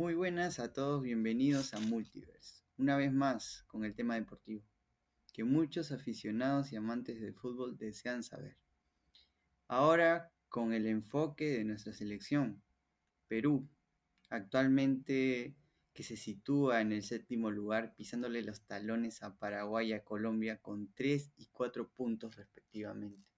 Muy buenas a todos, bienvenidos a Multiverse, una vez más con el tema deportivo, que muchos aficionados y amantes del fútbol desean saber. Ahora con el enfoque de nuestra selección, Perú, actualmente que se sitúa en el séptimo lugar, pisándole los talones a Paraguay y a Colombia con 3 y 4 puntos respectivamente.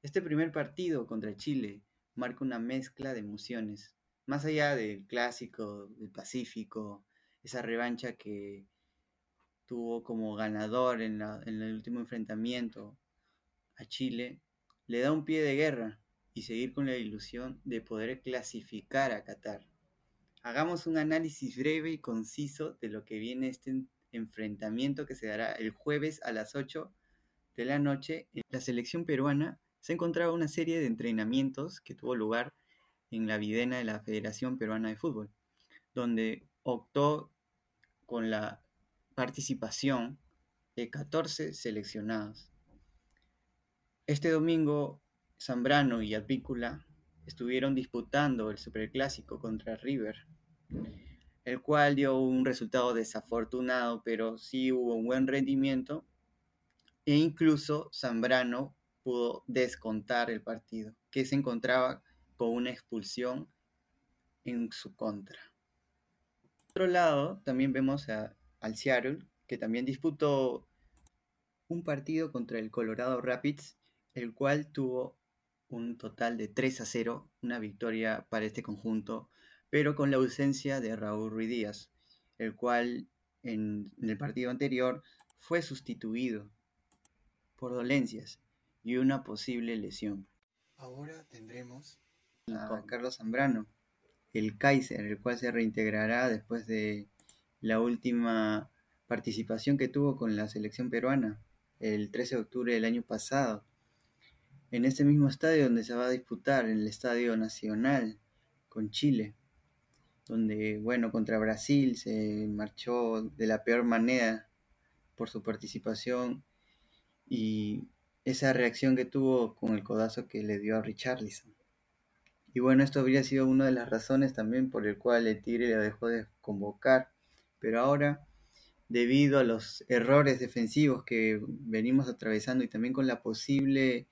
Este primer partido contra Chile marca una mezcla de emociones, más allá del clásico del Pacífico, esa revancha que tuvo como ganador en, en el último enfrentamiento a Chile, le da un pie de guerra y seguir con la ilusión de poder clasificar a Qatar. Hagamos un análisis breve y conciso de lo que viene este enfrentamiento que se dará el jueves a las 8 de la noche. La selección peruana se encontraba una serie de entrenamientos que tuvo lugar en la videna de la Federación Peruana de Fútbol, donde optó con la participación de 14 seleccionados. Este domingo, Zambrano y Advíncula estuvieron disputando el Superclásico contra River, el cual dio un resultado desafortunado, pero sí hubo un buen rendimiento e incluso Zambrano pudo descontar el partido, que se encontraba con una expulsión en su contra. Por otro lado, también vemos a, al Seattle, que también disputó un partido contra el Colorado Rapids, el cual tuvo un total de 3 a 0, una victoria para este conjunto, pero con la ausencia de Raúl Ruiz Díaz, el cual en, en el partido anterior fue sustituido por dolencias y una posible lesión. Ahora tendremos a Carlos Zambrano, el Kaiser, el cual se reintegrará después de la última participación que tuvo con la selección peruana el 13 de octubre del año pasado en este mismo estadio donde se va a disputar, en el Estadio Nacional con Chile, donde, bueno, contra Brasil se marchó de la peor manera por su participación y esa reacción que tuvo con el codazo que le dio a Richarlison. Y bueno, esto habría sido una de las razones también por el cual el Tigre la dejó de convocar, pero ahora debido a los errores defensivos que venimos atravesando y también con la posible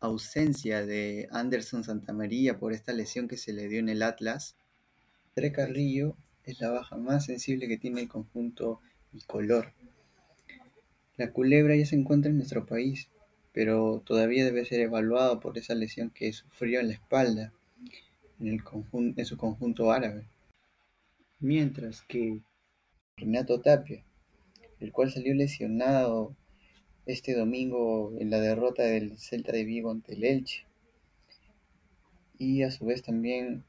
ausencia de Anderson Santamaría por esta lesión que se le dio en el Atlas, Tre Carrillo es la baja más sensible que tiene el conjunto y color. La culebra ya se encuentra en nuestro país, pero todavía debe ser evaluado por esa lesión que sufrió en la espalda en, el en su conjunto árabe. Mientras que Renato Tapia, el cual salió lesionado este domingo en la derrota del Celta de Vigo ante el Elche. Y a su vez también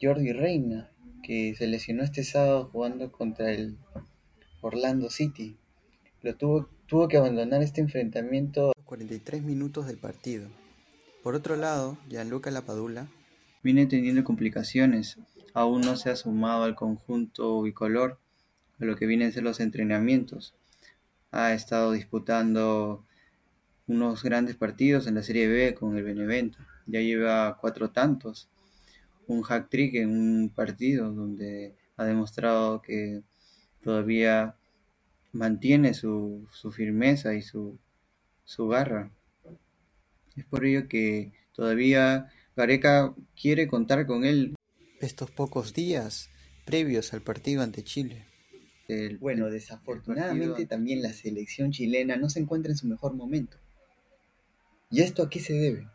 Jordi Reina, que se lesionó este sábado jugando contra el Orlando City. Lo tuvo, tuvo que abandonar este enfrentamiento 43 minutos del partido. Por otro lado, Gianluca Lapadula viene teniendo complicaciones. Aún no se ha sumado al conjunto bicolor a lo que vienen a ser los entrenamientos ha estado disputando unos grandes partidos en la Serie B con el Benevento. Ya lleva cuatro tantos, un hack trick en un partido donde ha demostrado que todavía mantiene su, firmeza y su, su garra. Es por ello que todavía Gareca quiere contar con él estos pocos días previos al partido ante Chile bueno, desafortunadamente también la selección chilena no se encuentra en su mejor momento. ¿Y esto a qué se debe?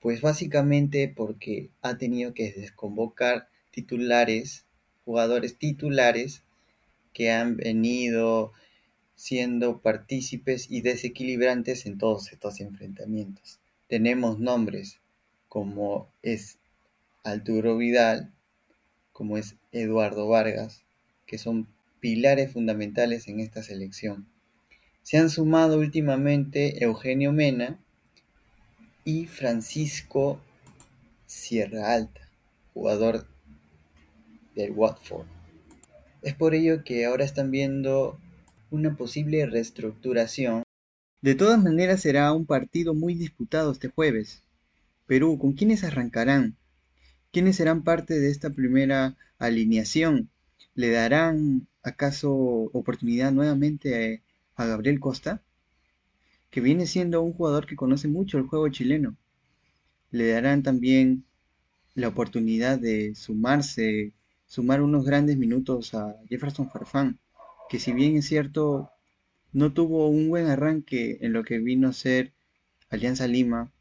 Pues básicamente porque ha tenido que desconvocar titulares, jugadores titulares que han venido siendo partícipes y desequilibrantes en todos estos enfrentamientos. Tenemos nombres como es Arturo Vidal, como es Eduardo Vargas, que son pilares fundamentales en esta selección. Se han sumado últimamente Eugenio Mena y Francisco Sierra Alta, jugador del Watford. Es por ello que ahora están viendo una posible reestructuración. De todas maneras será un partido muy disputado este jueves. Perú, ¿con quiénes arrancarán? ¿Quiénes serán parte de esta primera alineación? ¿Le darán acaso oportunidad nuevamente a Gabriel Costa? Que viene siendo un jugador que conoce mucho el juego chileno. ¿Le darán también la oportunidad de sumarse, sumar unos grandes minutos a Jefferson Farfán? Que si bien es cierto, no tuvo un buen arranque en lo que vino a ser Alianza Lima,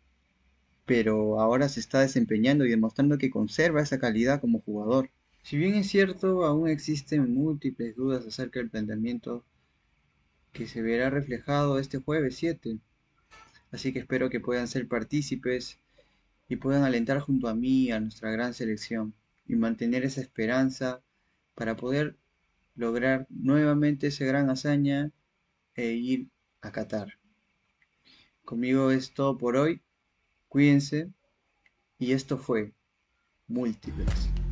pero ahora se está desempeñando y demostrando que conserva esa calidad como jugador. Si bien es cierto, aún existen múltiples dudas acerca del planteamiento que se verá reflejado este jueves 7. Así que espero que puedan ser partícipes y puedan alentar junto a mí a nuestra gran selección y mantener esa esperanza para poder lograr nuevamente esa gran hazaña e ir a Qatar. Conmigo es todo por hoy. Cuídense. Y esto fue Múltiples.